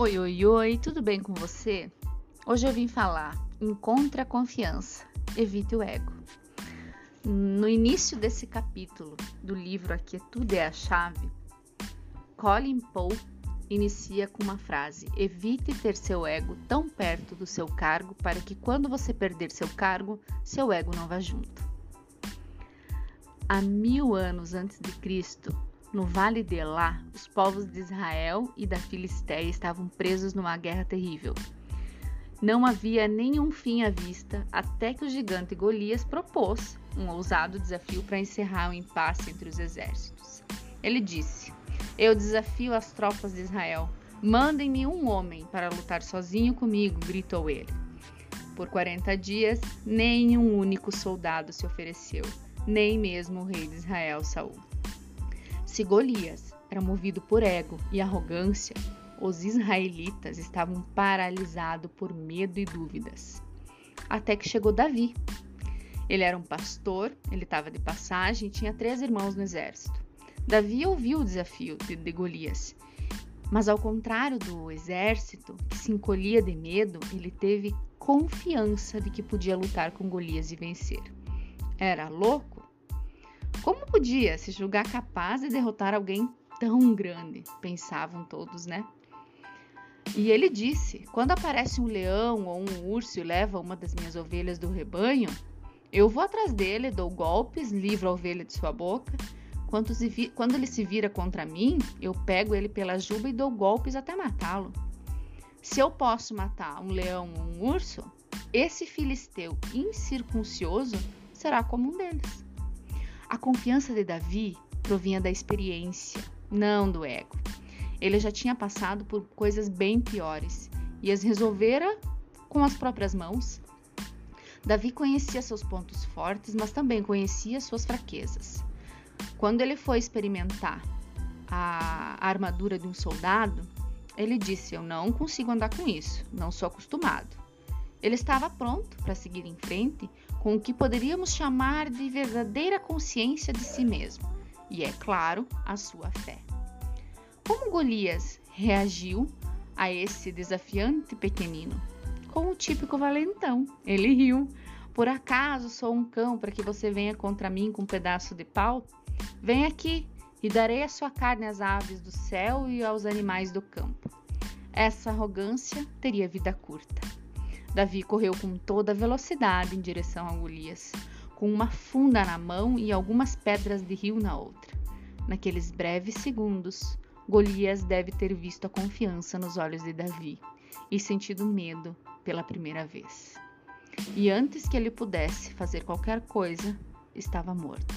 Oi, oi, oi, tudo bem com você? Hoje eu vim falar: encontre a confiança, evite o ego. No início desse capítulo do livro Aqui Tudo é a Chave, Colin Poe inicia com uma frase: Evite ter seu ego tão perto do seu cargo para que quando você perder seu cargo, seu ego não vá junto. Há mil anos antes de Cristo, no Vale de Elá, os povos de Israel e da Filistéia estavam presos numa guerra terrível. Não havia nenhum fim à vista até que o gigante Golias propôs um ousado desafio para encerrar o impasse entre os exércitos. Ele disse: Eu desafio as tropas de Israel. Mandem-me um homem para lutar sozinho comigo, gritou ele. Por 40 dias, nenhum único soldado se ofereceu, nem mesmo o rei de Israel, Saul. Se Golias era movido por ego e arrogância, os israelitas estavam paralisados por medo e dúvidas. Até que chegou Davi. Ele era um pastor, ele estava de passagem e tinha três irmãos no exército. Davi ouviu o desafio de, de Golias, mas ao contrário do exército, que se encolhia de medo, ele teve confiança de que podia lutar com Golias e vencer. Era louco? Como podia se julgar capaz de derrotar alguém tão grande? Pensavam todos, né? E ele disse: Quando aparece um leão ou um urso e leva uma das minhas ovelhas do rebanho, eu vou atrás dele, dou golpes, livro a ovelha de sua boca. Quando ele se vira contra mim, eu pego ele pela juba e dou golpes até matá-lo. Se eu posso matar um leão ou um urso, esse filisteu incircuncioso será como um deles. A confiança de Davi provinha da experiência, não do ego. Ele já tinha passado por coisas bem piores e as resolvera com as próprias mãos. Davi conhecia seus pontos fortes, mas também conhecia suas fraquezas. Quando ele foi experimentar a armadura de um soldado, ele disse: Eu não consigo andar com isso, não sou acostumado. Ele estava pronto para seguir em frente com o que poderíamos chamar de verdadeira consciência de si mesmo, e é claro, a sua fé. Como Golias reagiu a esse desafiante pequenino? Com o típico valentão. Ele riu. Por acaso sou um cão para que você venha contra mim com um pedaço de pau? Vem aqui e darei a sua carne às aves do céu e aos animais do campo. Essa arrogância teria vida curta. Davi correu com toda a velocidade em direção a Golias, com uma funda na mão e algumas pedras de rio na outra. Naqueles breves segundos, Golias deve ter visto a confiança nos olhos de Davi e sentido medo pela primeira vez. E antes que ele pudesse fazer qualquer coisa, estava morto.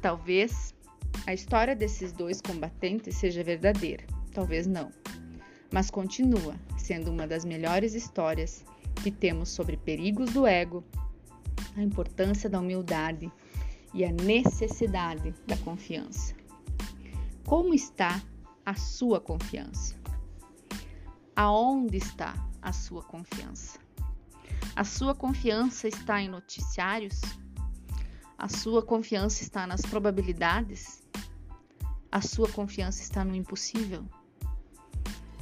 Talvez a história desses dois combatentes seja verdadeira, talvez não mas continua sendo uma das melhores histórias que temos sobre perigos do ego, a importância da humildade e a necessidade da confiança. Como está a sua confiança? Aonde está a sua confiança? A sua confiança está em noticiários? A sua confiança está nas probabilidades? A sua confiança está no impossível?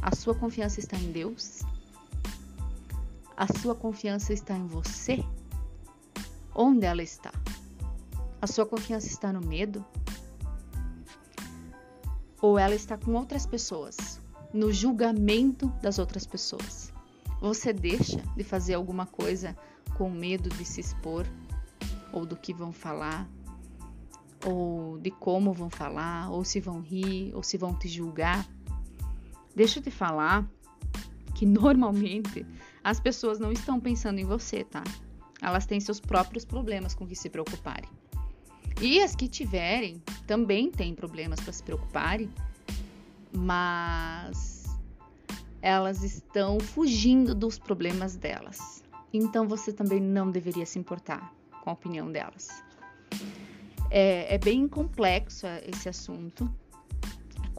A sua confiança está em Deus? A sua confiança está em você? Onde ela está? A sua confiança está no medo? Ou ela está com outras pessoas, no julgamento das outras pessoas? Você deixa de fazer alguma coisa com medo de se expor, ou do que vão falar, ou de como vão falar, ou se vão rir, ou se vão te julgar? Deixa eu te falar que normalmente as pessoas não estão pensando em você, tá? Elas têm seus próprios problemas com que se preocuparem. E as que tiverem também têm problemas para se preocuparem, mas elas estão fugindo dos problemas delas. Então você também não deveria se importar com a opinião delas. É, é bem complexo esse assunto,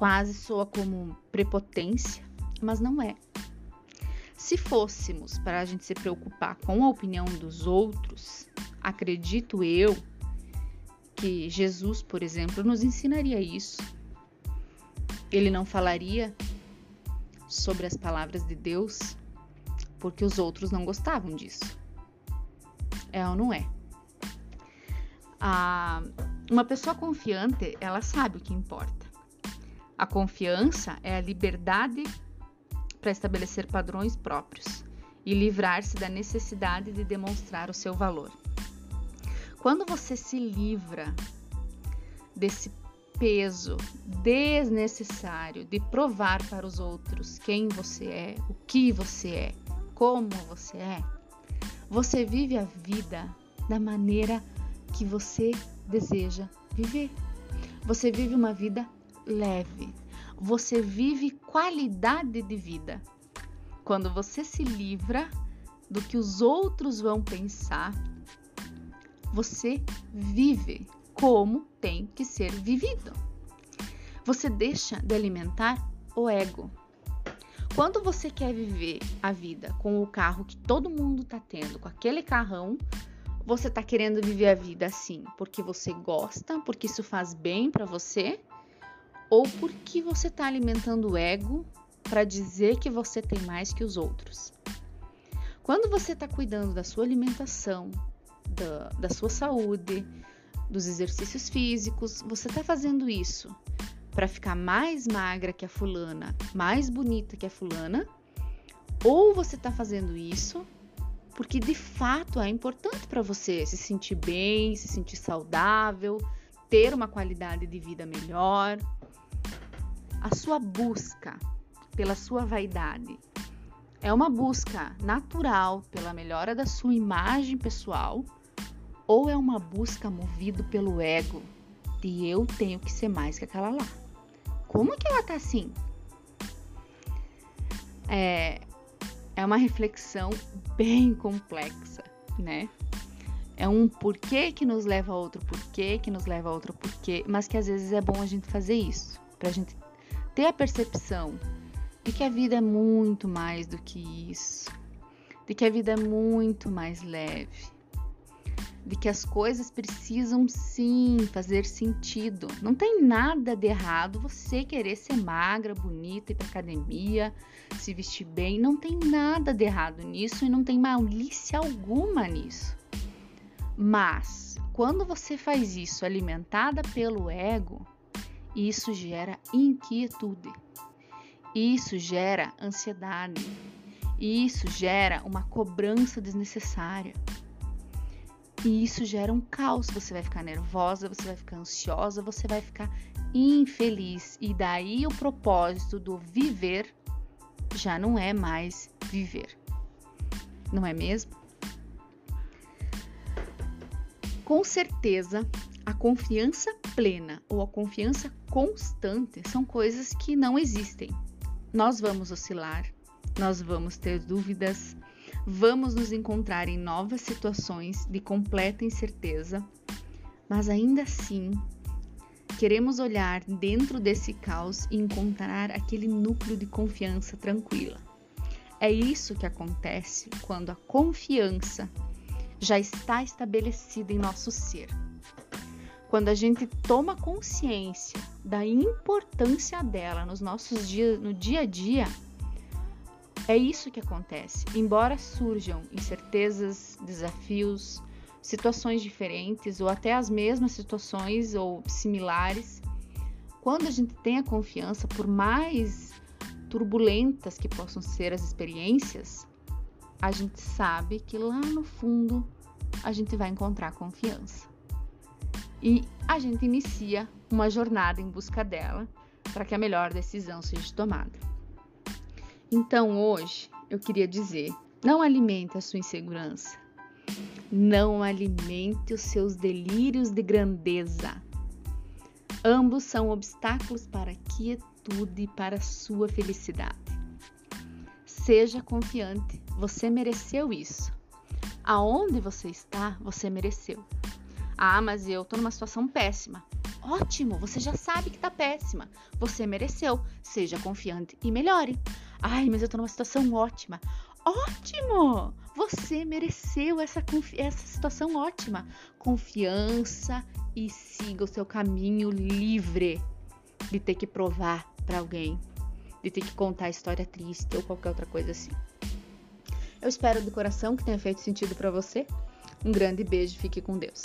Quase soa como prepotência, mas não é. Se fôssemos para a gente se preocupar com a opinião dos outros, acredito eu que Jesus, por exemplo, nos ensinaria isso. Ele não falaria sobre as palavras de Deus porque os outros não gostavam disso. É ou não é? Ah, uma pessoa confiante, ela sabe o que importa. A confiança é a liberdade para estabelecer padrões próprios e livrar-se da necessidade de demonstrar o seu valor. Quando você se livra desse peso desnecessário de provar para os outros quem você é, o que você é, como você é, você vive a vida da maneira que você deseja viver. Você vive uma vida leve. Você vive qualidade de vida. Quando você se livra do que os outros vão pensar, você vive como tem que ser vivido. Você deixa de alimentar o ego. Quando você quer viver a vida com o carro que todo mundo tá tendo, com aquele carrão, você tá querendo viver a vida assim porque você gosta, porque isso faz bem para você, ou porque você tá alimentando o ego para dizer que você tem mais que os outros. Quando você está cuidando da sua alimentação, da, da sua saúde, dos exercícios físicos, você está fazendo isso para ficar mais magra que a fulana, mais bonita que a fulana, ou você está fazendo isso porque de fato é importante para você se sentir bem, se sentir saudável, ter uma qualidade de vida melhor. A sua busca pela sua vaidade é uma busca natural pela melhora da sua imagem pessoal ou é uma busca movida pelo ego de eu tenho que ser mais que aquela lá? Como que ela tá assim? É, é uma reflexão bem complexa, né? É um porquê que nos leva a outro porquê, que nos leva a outro porquê, mas que às vezes é bom a gente fazer isso, pra gente ter a percepção de que a vida é muito mais do que isso, de que a vida é muito mais leve, de que as coisas precisam sim fazer sentido. Não tem nada de errado você querer ser magra, bonita, ir para academia, se vestir bem. Não tem nada de errado nisso e não tem malícia alguma nisso. Mas quando você faz isso alimentada pelo ego, isso gera inquietude. Isso gera ansiedade. Isso gera uma cobrança desnecessária. E isso gera um caos. Você vai ficar nervosa, você vai ficar ansiosa, você vai ficar infeliz. E daí o propósito do viver já não é mais viver. Não é mesmo? Com certeza, a confiança plena ou a confiança constante são coisas que não existem. Nós vamos oscilar, nós vamos ter dúvidas, Vamos nos encontrar em novas situações de completa incerteza, mas ainda assim queremos olhar dentro desse caos e encontrar aquele núcleo de confiança tranquila. É isso que acontece quando a confiança já está estabelecida em nosso ser. Quando a gente toma consciência da importância dela nos nossos dias, no dia a dia, é isso que acontece. Embora surjam incertezas, desafios, situações diferentes ou até as mesmas situações ou similares, quando a gente tem a confiança, por mais turbulentas que possam ser as experiências, a gente sabe que lá no fundo a gente vai encontrar confiança. E a gente inicia uma jornada em busca dela para que a melhor decisão seja tomada. Então hoje eu queria dizer: não alimente a sua insegurança, não alimente os seus delírios de grandeza. Ambos são obstáculos para a quietude e para a sua felicidade. Seja confiante, você mereceu isso. Aonde você está, você mereceu. Ah, mas eu tô numa situação péssima. Ótimo, você já sabe que tá péssima. Você mereceu. Seja confiante e melhore. Ai, mas eu tô numa situação ótima. Ótimo! Você mereceu essa, essa situação ótima. Confiança e siga o seu caminho livre de ter que provar para alguém de ter que contar história triste ou qualquer outra coisa assim. Eu espero do coração que tenha feito sentido para você. Um grande beijo, fique com Deus.